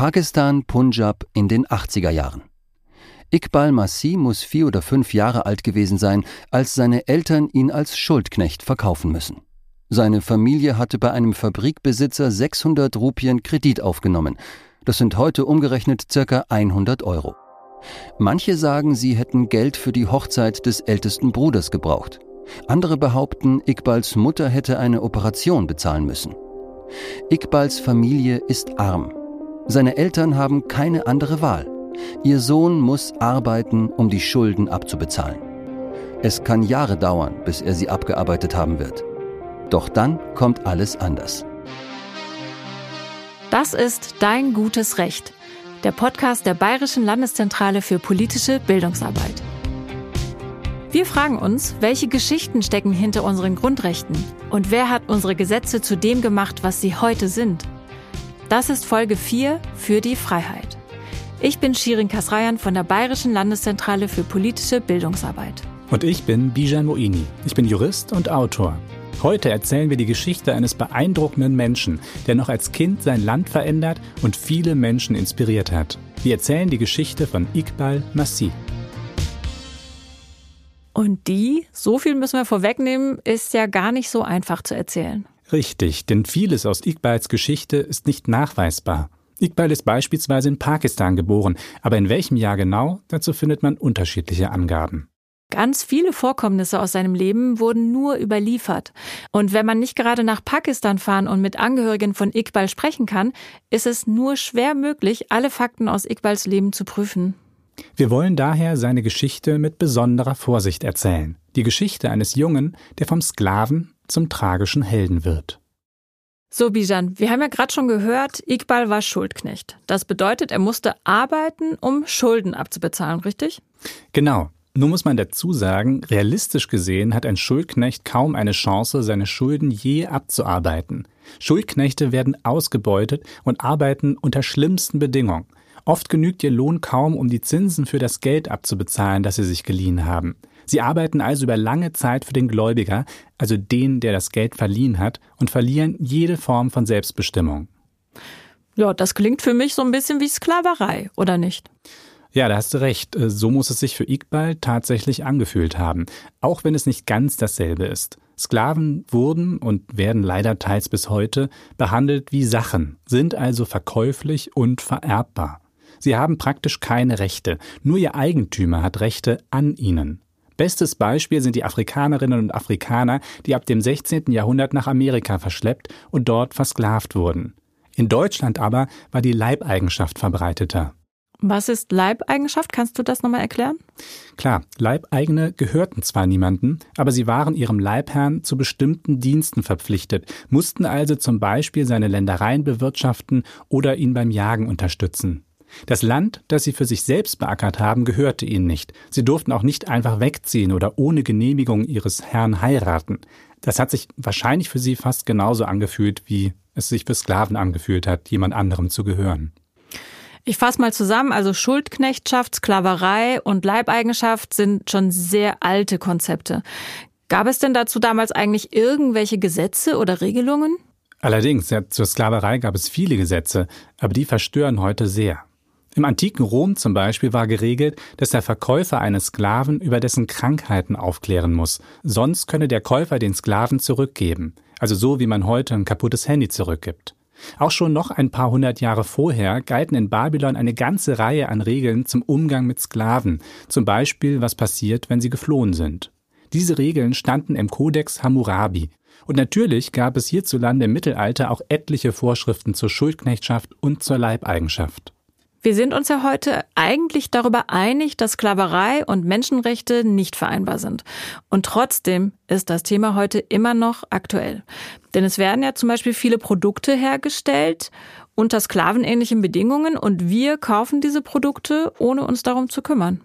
Pakistan, Punjab in den 80er Jahren. Iqbal Masih muss vier oder fünf Jahre alt gewesen sein, als seine Eltern ihn als Schuldknecht verkaufen müssen. Seine Familie hatte bei einem Fabrikbesitzer 600 Rupien Kredit aufgenommen. Das sind heute umgerechnet circa 100 Euro. Manche sagen, sie hätten Geld für die Hochzeit des ältesten Bruders gebraucht. Andere behaupten, Iqbals Mutter hätte eine Operation bezahlen müssen. Iqbals Familie ist arm. Seine Eltern haben keine andere Wahl. Ihr Sohn muss arbeiten, um die Schulden abzubezahlen. Es kann Jahre dauern, bis er sie abgearbeitet haben wird. Doch dann kommt alles anders. Das ist Dein gutes Recht, der Podcast der Bayerischen Landeszentrale für politische Bildungsarbeit. Wir fragen uns, welche Geschichten stecken hinter unseren Grundrechten und wer hat unsere Gesetze zu dem gemacht, was sie heute sind. Das ist Folge 4 für die Freiheit. Ich bin Shirin Kasrayan von der Bayerischen Landeszentrale für politische Bildungsarbeit. Und ich bin Bijan Moini. Ich bin Jurist und Autor. Heute erzählen wir die Geschichte eines beeindruckenden Menschen, der noch als Kind sein Land verändert und viele Menschen inspiriert hat. Wir erzählen die Geschichte von Iqbal Masih. Und die, so viel müssen wir vorwegnehmen, ist ja gar nicht so einfach zu erzählen. Richtig, denn vieles aus Iqbals Geschichte ist nicht nachweisbar. Iqbal ist beispielsweise in Pakistan geboren, aber in welchem Jahr genau, dazu findet man unterschiedliche Angaben. Ganz viele Vorkommnisse aus seinem Leben wurden nur überliefert. Und wenn man nicht gerade nach Pakistan fahren und mit Angehörigen von Iqbal sprechen kann, ist es nur schwer möglich, alle Fakten aus Iqbals Leben zu prüfen. Wir wollen daher seine Geschichte mit besonderer Vorsicht erzählen. Die Geschichte eines Jungen, der vom Sklaven zum tragischen Helden wird. So, Bijan, wir haben ja gerade schon gehört, Iqbal war Schuldknecht. Das bedeutet, er musste arbeiten, um Schulden abzubezahlen, richtig? Genau. Nur muss man dazu sagen, realistisch gesehen hat ein Schuldknecht kaum eine Chance, seine Schulden je abzuarbeiten. Schuldknechte werden ausgebeutet und arbeiten unter schlimmsten Bedingungen. Oft genügt ihr Lohn kaum, um die Zinsen für das Geld abzubezahlen, das sie sich geliehen haben. Sie arbeiten also über lange Zeit für den Gläubiger, also den, der das Geld verliehen hat, und verlieren jede Form von Selbstbestimmung. Ja, das klingt für mich so ein bisschen wie Sklaverei, oder nicht? Ja, da hast du recht. So muss es sich für Iqbal tatsächlich angefühlt haben, auch wenn es nicht ganz dasselbe ist. Sklaven wurden und werden leider teils bis heute behandelt wie Sachen, sind also verkäuflich und vererbbar. Sie haben praktisch keine Rechte, nur ihr Eigentümer hat Rechte an ihnen. Bestes Beispiel sind die Afrikanerinnen und Afrikaner, die ab dem 16. Jahrhundert nach Amerika verschleppt und dort versklavt wurden. In Deutschland aber war die Leibeigenschaft verbreiteter. Was ist Leibeigenschaft? Kannst du das nochmal erklären? Klar, Leibeigene gehörten zwar niemanden, aber sie waren ihrem Leibherrn zu bestimmten Diensten verpflichtet, mussten also zum Beispiel seine Ländereien bewirtschaften oder ihn beim Jagen unterstützen. Das Land, das sie für sich selbst beackert haben, gehörte ihnen nicht. Sie durften auch nicht einfach wegziehen oder ohne Genehmigung ihres Herrn heiraten. Das hat sich wahrscheinlich für sie fast genauso angefühlt, wie es sich für Sklaven angefühlt hat, jemand anderem zu gehören. Ich fasse mal zusammen, also Schuldknechtschaft, Sklaverei und Leibeigenschaft sind schon sehr alte Konzepte. Gab es denn dazu damals eigentlich irgendwelche Gesetze oder Regelungen? Allerdings, ja, zur Sklaverei gab es viele Gesetze, aber die verstören heute sehr. Im antiken Rom zum Beispiel war geregelt, dass der Verkäufer eines Sklaven über dessen Krankheiten aufklären muss, sonst könne der Käufer den Sklaven zurückgeben, also so wie man heute ein kaputtes Handy zurückgibt. Auch schon noch ein paar hundert Jahre vorher galten in Babylon eine ganze Reihe an Regeln zum Umgang mit Sklaven, zum Beispiel was passiert, wenn sie geflohen sind. Diese Regeln standen im Kodex Hammurabi. Und natürlich gab es hierzulande im Mittelalter auch etliche Vorschriften zur Schuldknechtschaft und zur Leibeigenschaft. Wir sind uns ja heute eigentlich darüber einig, dass Sklaverei und Menschenrechte nicht vereinbar sind. Und trotzdem ist das Thema heute immer noch aktuell. Denn es werden ja zum Beispiel viele Produkte hergestellt unter sklavenähnlichen Bedingungen und wir kaufen diese Produkte, ohne uns darum zu kümmern.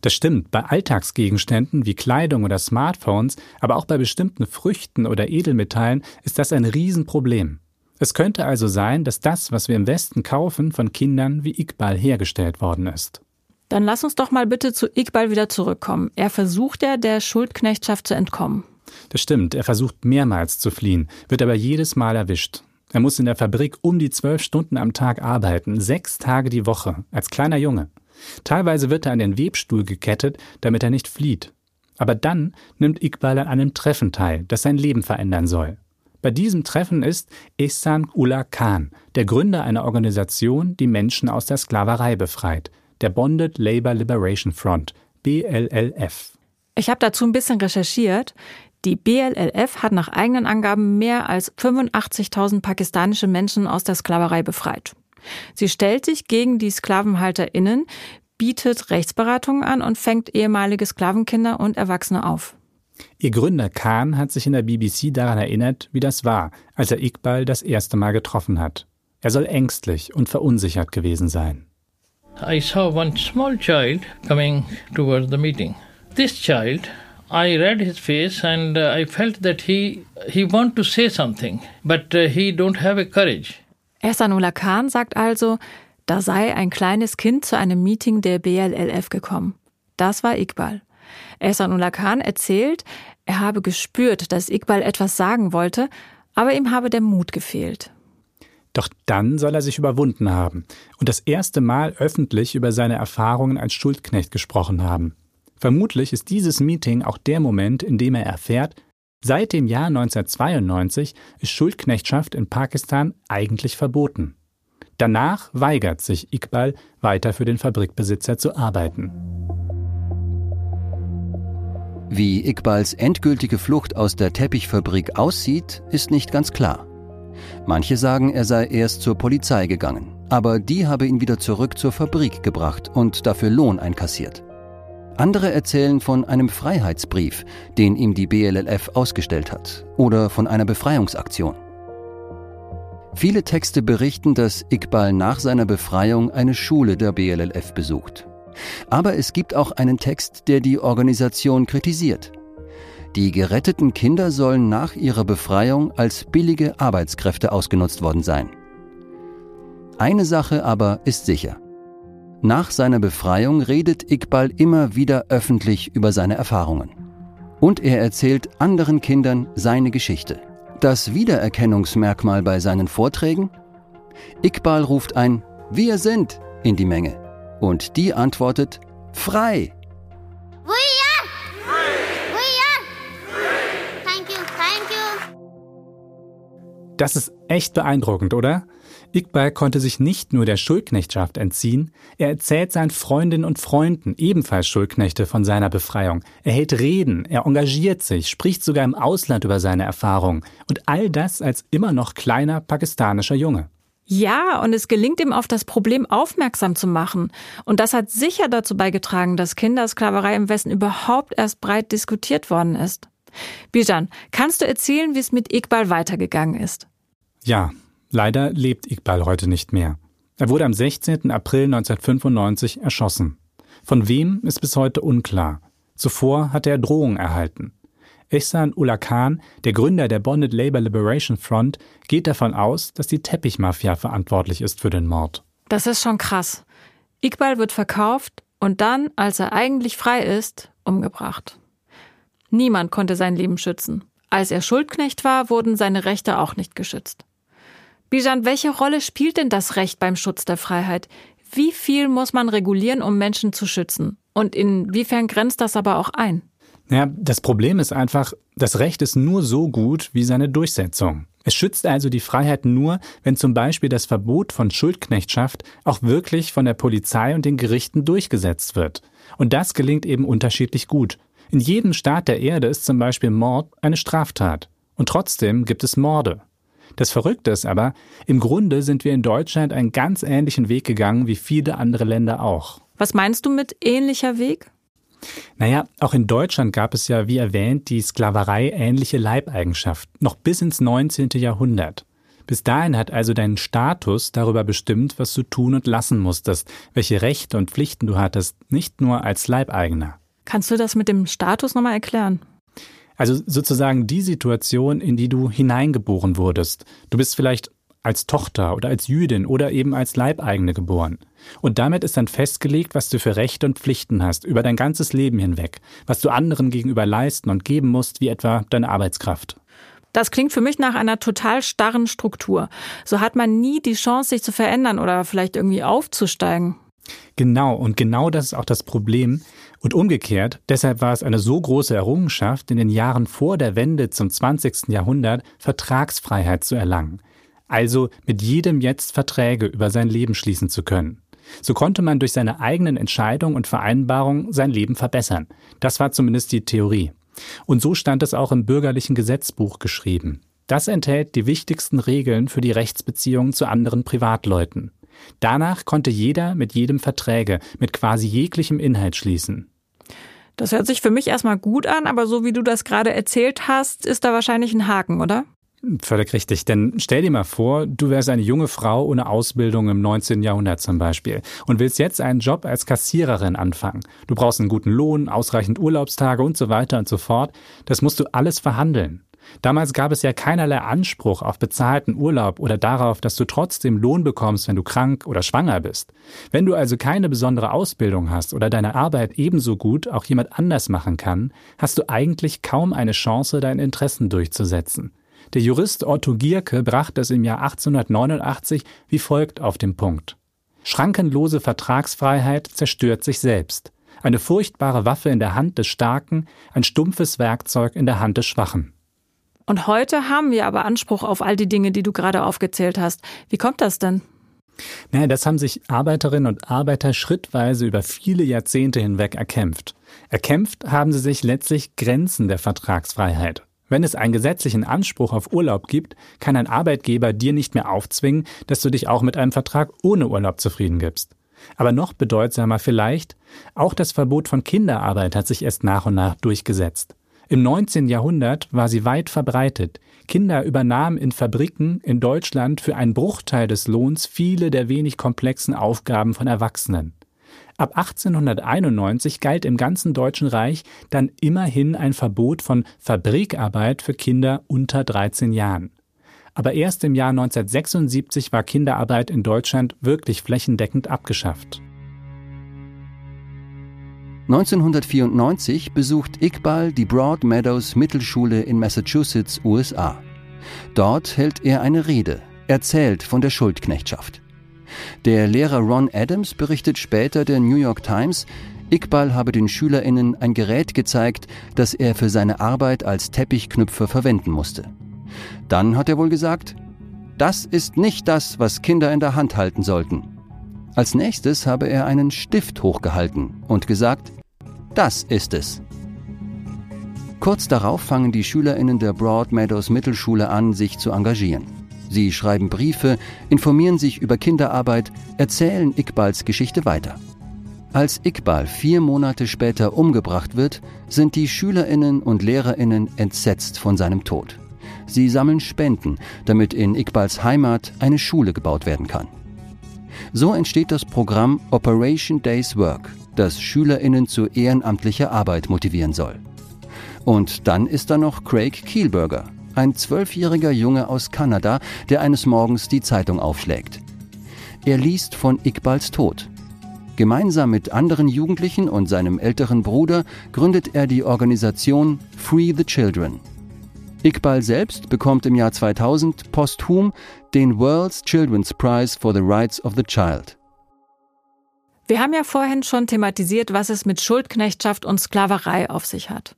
Das stimmt, bei Alltagsgegenständen wie Kleidung oder Smartphones, aber auch bei bestimmten Früchten oder Edelmetallen ist das ein Riesenproblem. Es könnte also sein, dass das, was wir im Westen kaufen, von Kindern wie Iqbal hergestellt worden ist. Dann lass uns doch mal bitte zu Iqbal wieder zurückkommen. Er versucht ja, der Schuldknechtschaft zu entkommen. Das stimmt, er versucht mehrmals zu fliehen, wird aber jedes Mal erwischt. Er muss in der Fabrik um die zwölf Stunden am Tag arbeiten, sechs Tage die Woche, als kleiner Junge. Teilweise wird er an den Webstuhl gekettet, damit er nicht flieht. Aber dann nimmt Iqbal an einem Treffen teil, das sein Leben verändern soll. Bei diesem Treffen ist Ehsan Ullah Khan, der Gründer einer Organisation, die Menschen aus der Sklaverei befreit, der Bonded Labor Liberation Front, BLLF. Ich habe dazu ein bisschen recherchiert. Die BLLF hat nach eigenen Angaben mehr als 85.000 pakistanische Menschen aus der Sklaverei befreit. Sie stellt sich gegen die SklavenhalterInnen, bietet Rechtsberatungen an und fängt ehemalige Sklavenkinder und Erwachsene auf. Ihr Gründer Khan hat sich in der BBC daran erinnert, wie das war, als er Iqbal das erste Mal getroffen hat. Er soll ängstlich und verunsichert gewesen sein. I saw one small child coming towards the meeting. This child, I read his face and uh, I felt that he he want to say something, but uh, he don't have a courage. Ehsanullah Khan sagt also, da sei ein kleines Kind zu einem Meeting der BLLF gekommen. Das war Iqbal. Ehsanullah Khan erzählt, er habe gespürt, dass Iqbal etwas sagen wollte, aber ihm habe der Mut gefehlt. Doch dann soll er sich überwunden haben und das erste Mal öffentlich über seine Erfahrungen als Schuldknecht gesprochen haben. Vermutlich ist dieses Meeting auch der Moment, in dem er erfährt, seit dem Jahr 1992 ist Schuldknechtschaft in Pakistan eigentlich verboten. Danach weigert sich Iqbal, weiter für den Fabrikbesitzer zu arbeiten. Wie Iqbals endgültige Flucht aus der Teppichfabrik aussieht, ist nicht ganz klar. Manche sagen, er sei erst zur Polizei gegangen, aber die habe ihn wieder zurück zur Fabrik gebracht und dafür Lohn einkassiert. Andere erzählen von einem Freiheitsbrief, den ihm die BLLF ausgestellt hat, oder von einer Befreiungsaktion. Viele Texte berichten, dass Iqbal nach seiner Befreiung eine Schule der BLLF besucht. Aber es gibt auch einen Text, der die Organisation kritisiert. Die geretteten Kinder sollen nach ihrer Befreiung als billige Arbeitskräfte ausgenutzt worden sein. Eine Sache aber ist sicher. Nach seiner Befreiung redet Iqbal immer wieder öffentlich über seine Erfahrungen. Und er erzählt anderen Kindern seine Geschichte. Das Wiedererkennungsmerkmal bei seinen Vorträgen? Iqbal ruft ein Wir sind in die Menge. Und die antwortet Frei. Das ist echt beeindruckend, oder? Iqbal konnte sich nicht nur der Schuldknechtschaft entziehen, er erzählt seinen Freundinnen und Freunden, ebenfalls Schuldknechte, von seiner Befreiung. Er hält Reden, er engagiert sich, spricht sogar im Ausland über seine Erfahrungen. Und all das als immer noch kleiner pakistanischer Junge. Ja, und es gelingt ihm auf das Problem aufmerksam zu machen. Und das hat sicher dazu beigetragen, dass Kindersklaverei im Westen überhaupt erst breit diskutiert worden ist. Bijan, kannst du erzählen, wie es mit Iqbal weitergegangen ist? Ja, leider lebt Iqbal heute nicht mehr. Er wurde am 16. April 1995 erschossen. Von wem ist bis heute unklar. Zuvor hatte er Drohungen erhalten. Ehsan Ullah Khan, der Gründer der Bonded Labor Liberation Front, geht davon aus, dass die Teppichmafia verantwortlich ist für den Mord. Das ist schon krass. Iqbal wird verkauft und dann, als er eigentlich frei ist, umgebracht. Niemand konnte sein Leben schützen. Als er Schuldknecht war, wurden seine Rechte auch nicht geschützt. Bijan, welche Rolle spielt denn das Recht beim Schutz der Freiheit? Wie viel muss man regulieren, um Menschen zu schützen? Und inwiefern grenzt das aber auch ein? Ja, das Problem ist einfach, das Recht ist nur so gut wie seine Durchsetzung. Es schützt also die Freiheit nur, wenn zum Beispiel das Verbot von Schuldknechtschaft auch wirklich von der Polizei und den Gerichten durchgesetzt wird. Und das gelingt eben unterschiedlich gut. In jedem Staat der Erde ist zum Beispiel Mord eine Straftat. Und trotzdem gibt es Morde. Das Verrückte ist aber, im Grunde sind wir in Deutschland einen ganz ähnlichen Weg gegangen wie viele andere Länder auch. Was meinst du mit ähnlicher Weg? Naja, auch in Deutschland gab es ja, wie erwähnt, die Sklaverei ähnliche Leibeigenschaft, noch bis ins 19. Jahrhundert. Bis dahin hat also dein Status darüber bestimmt, was du tun und lassen musstest, welche Rechte und Pflichten du hattest, nicht nur als Leibeigener. Kannst du das mit dem Status nochmal erklären? Also sozusagen die Situation, in die du hineingeboren wurdest. Du bist vielleicht als Tochter oder als Jüdin oder eben als Leibeigene geboren. Und damit ist dann festgelegt, was du für Rechte und Pflichten hast, über dein ganzes Leben hinweg, was du anderen gegenüber leisten und geben musst, wie etwa deine Arbeitskraft. Das klingt für mich nach einer total starren Struktur. So hat man nie die Chance, sich zu verändern oder vielleicht irgendwie aufzusteigen. Genau, und genau das ist auch das Problem. Und umgekehrt, deshalb war es eine so große Errungenschaft, in den Jahren vor der Wende zum 20. Jahrhundert Vertragsfreiheit zu erlangen. Also mit jedem jetzt Verträge über sein Leben schließen zu können. So konnte man durch seine eigenen Entscheidungen und Vereinbarungen sein Leben verbessern. Das war zumindest die Theorie. Und so stand es auch im bürgerlichen Gesetzbuch geschrieben. Das enthält die wichtigsten Regeln für die Rechtsbeziehungen zu anderen Privatleuten. Danach konnte jeder mit jedem Verträge mit quasi jeglichem Inhalt schließen. Das hört sich für mich erstmal gut an, aber so wie du das gerade erzählt hast, ist da wahrscheinlich ein Haken, oder? Völlig richtig. Denn stell dir mal vor, du wärst eine junge Frau ohne Ausbildung im 19. Jahrhundert zum Beispiel und willst jetzt einen Job als Kassiererin anfangen. Du brauchst einen guten Lohn, ausreichend Urlaubstage und so weiter und so fort. Das musst du alles verhandeln. Damals gab es ja keinerlei Anspruch auf bezahlten Urlaub oder darauf, dass du trotzdem Lohn bekommst, wenn du krank oder schwanger bist. Wenn du also keine besondere Ausbildung hast oder deine Arbeit ebenso gut auch jemand anders machen kann, hast du eigentlich kaum eine Chance, deine Interessen durchzusetzen. Der Jurist Otto Gierke brachte es im Jahr 1889 wie folgt auf den Punkt. Schrankenlose Vertragsfreiheit zerstört sich selbst. Eine furchtbare Waffe in der Hand des Starken, ein stumpfes Werkzeug in der Hand des Schwachen. Und heute haben wir aber Anspruch auf all die Dinge, die du gerade aufgezählt hast. Wie kommt das denn? Naja, das haben sich Arbeiterinnen und Arbeiter schrittweise über viele Jahrzehnte hinweg erkämpft. Erkämpft haben sie sich letztlich Grenzen der Vertragsfreiheit. Wenn es einen gesetzlichen Anspruch auf Urlaub gibt, kann ein Arbeitgeber dir nicht mehr aufzwingen, dass du dich auch mit einem Vertrag ohne Urlaub zufrieden gibst. Aber noch bedeutsamer vielleicht, auch das Verbot von Kinderarbeit hat sich erst nach und nach durchgesetzt. Im 19. Jahrhundert war sie weit verbreitet. Kinder übernahmen in Fabriken in Deutschland für einen Bruchteil des Lohns viele der wenig komplexen Aufgaben von Erwachsenen. Ab 1891 galt im ganzen Deutschen Reich dann immerhin ein Verbot von Fabrikarbeit für Kinder unter 13 Jahren. Aber erst im Jahr 1976 war Kinderarbeit in Deutschland wirklich flächendeckend abgeschafft. 1994 besucht Iqbal die Broad Meadows Mittelschule in Massachusetts, USA. Dort hält er eine Rede, erzählt von der Schuldknechtschaft. Der Lehrer Ron Adams berichtet später der New York Times, Iqbal habe den SchülerInnen ein Gerät gezeigt, das er für seine Arbeit als Teppichknüpfer verwenden musste. Dann hat er wohl gesagt, das ist nicht das, was Kinder in der Hand halten sollten. Als nächstes habe er einen Stift hochgehalten und gesagt, das ist es. Kurz darauf fangen die SchülerInnen der Broad Meadows Mittelschule an, sich zu engagieren. Sie schreiben Briefe, informieren sich über Kinderarbeit, erzählen Iqbals Geschichte weiter. Als Iqbal vier Monate später umgebracht wird, sind die SchülerInnen und LehrerInnen entsetzt von seinem Tod. Sie sammeln Spenden, damit in Iqbals Heimat eine Schule gebaut werden kann. So entsteht das Programm Operation Days Work, das SchülerInnen zu ehrenamtlicher Arbeit motivieren soll. Und dann ist da noch Craig Kielberger, ein zwölfjähriger Junge aus Kanada, der eines Morgens die Zeitung aufschlägt. Er liest von Iqbals Tod. Gemeinsam mit anderen Jugendlichen und seinem älteren Bruder gründet er die Organisation Free the Children. Iqbal selbst bekommt im Jahr 2000 posthum den World's Children's Prize for the Rights of the Child. Wir haben ja vorhin schon thematisiert, was es mit Schuldknechtschaft und Sklaverei auf sich hat.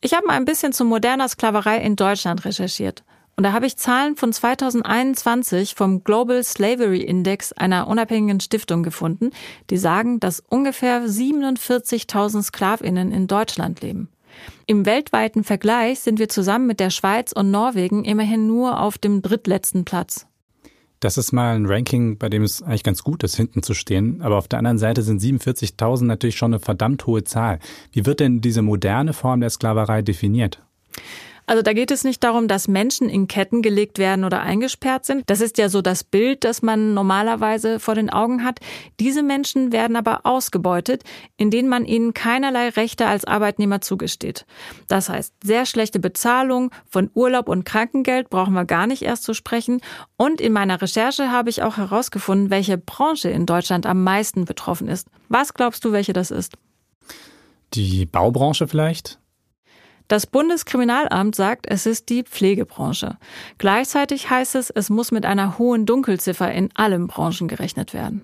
Ich habe mal ein bisschen zu moderner Sklaverei in Deutschland recherchiert. Und da habe ich Zahlen von 2021 vom Global Slavery Index einer unabhängigen Stiftung gefunden, die sagen, dass ungefähr 47.000 Sklavinnen in Deutschland leben. Im weltweiten Vergleich sind wir zusammen mit der Schweiz und Norwegen immerhin nur auf dem drittletzten Platz. Das ist mal ein Ranking, bei dem es eigentlich ganz gut ist, hinten zu stehen. Aber auf der anderen Seite sind 47.000 natürlich schon eine verdammt hohe Zahl. Wie wird denn diese moderne Form der Sklaverei definiert? Also da geht es nicht darum, dass Menschen in Ketten gelegt werden oder eingesperrt sind. Das ist ja so das Bild, das man normalerweise vor den Augen hat. Diese Menschen werden aber ausgebeutet, indem man ihnen keinerlei Rechte als Arbeitnehmer zugesteht. Das heißt, sehr schlechte Bezahlung von Urlaub und Krankengeld brauchen wir gar nicht erst zu sprechen. Und in meiner Recherche habe ich auch herausgefunden, welche Branche in Deutschland am meisten betroffen ist. Was glaubst du, welche das ist? Die Baubranche vielleicht? Das Bundeskriminalamt sagt, es ist die Pflegebranche. Gleichzeitig heißt es, es muss mit einer hohen Dunkelziffer in allen Branchen gerechnet werden.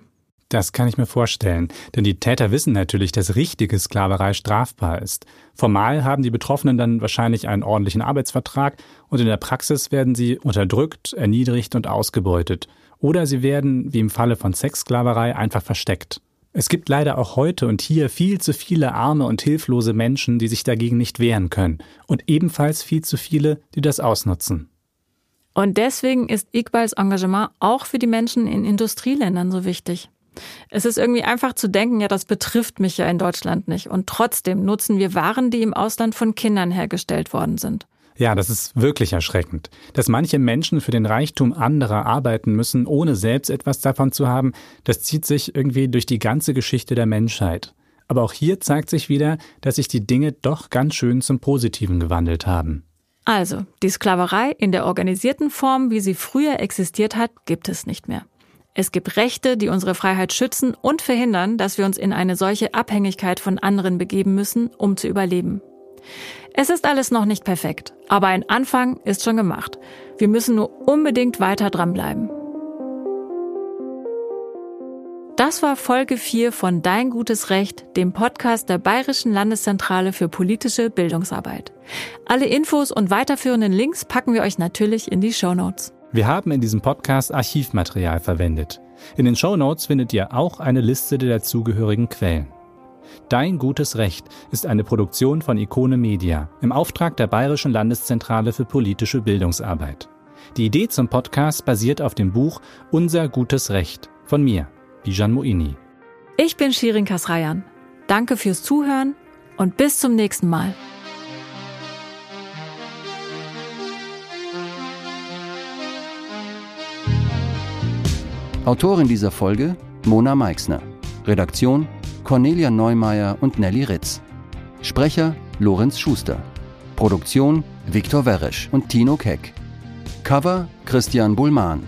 Das kann ich mir vorstellen, denn die Täter wissen natürlich, dass richtige Sklaverei strafbar ist. Formal haben die Betroffenen dann wahrscheinlich einen ordentlichen Arbeitsvertrag und in der Praxis werden sie unterdrückt, erniedrigt und ausgebeutet. Oder sie werden, wie im Falle von Sexsklaverei, einfach versteckt. Es gibt leider auch heute und hier viel zu viele arme und hilflose Menschen, die sich dagegen nicht wehren können. Und ebenfalls viel zu viele, die das ausnutzen. Und deswegen ist Iqbals Engagement auch für die Menschen in Industrieländern so wichtig. Es ist irgendwie einfach zu denken, ja, das betrifft mich ja in Deutschland nicht. Und trotzdem nutzen wir Waren, die im Ausland von Kindern hergestellt worden sind. Ja, das ist wirklich erschreckend. Dass manche Menschen für den Reichtum anderer arbeiten müssen, ohne selbst etwas davon zu haben, das zieht sich irgendwie durch die ganze Geschichte der Menschheit. Aber auch hier zeigt sich wieder, dass sich die Dinge doch ganz schön zum Positiven gewandelt haben. Also, die Sklaverei in der organisierten Form, wie sie früher existiert hat, gibt es nicht mehr. Es gibt Rechte, die unsere Freiheit schützen und verhindern, dass wir uns in eine solche Abhängigkeit von anderen begeben müssen, um zu überleben. Es ist alles noch nicht perfekt, aber ein Anfang ist schon gemacht. Wir müssen nur unbedingt weiter dranbleiben. Das war Folge 4 von Dein gutes Recht, dem Podcast der Bayerischen Landeszentrale für politische Bildungsarbeit. Alle Infos und weiterführenden Links packen wir euch natürlich in die Show Notes. Wir haben in diesem Podcast Archivmaterial verwendet. In den Show Notes findet ihr auch eine Liste der dazugehörigen Quellen. Dein gutes Recht ist eine Produktion von Ikone Media im Auftrag der Bayerischen Landeszentrale für politische Bildungsarbeit. Die Idee zum Podcast basiert auf dem Buch Unser gutes Recht von mir, Bijan Moini. Ich bin Shirin Kasrayan. Danke fürs Zuhören und bis zum nächsten Mal. Autorin dieser Folge Mona Meixner. Redaktion Cornelia Neumeier und Nelly Ritz. Sprecher Lorenz Schuster. Produktion Viktor Weresch und Tino Keck. Cover Christian Bullmann.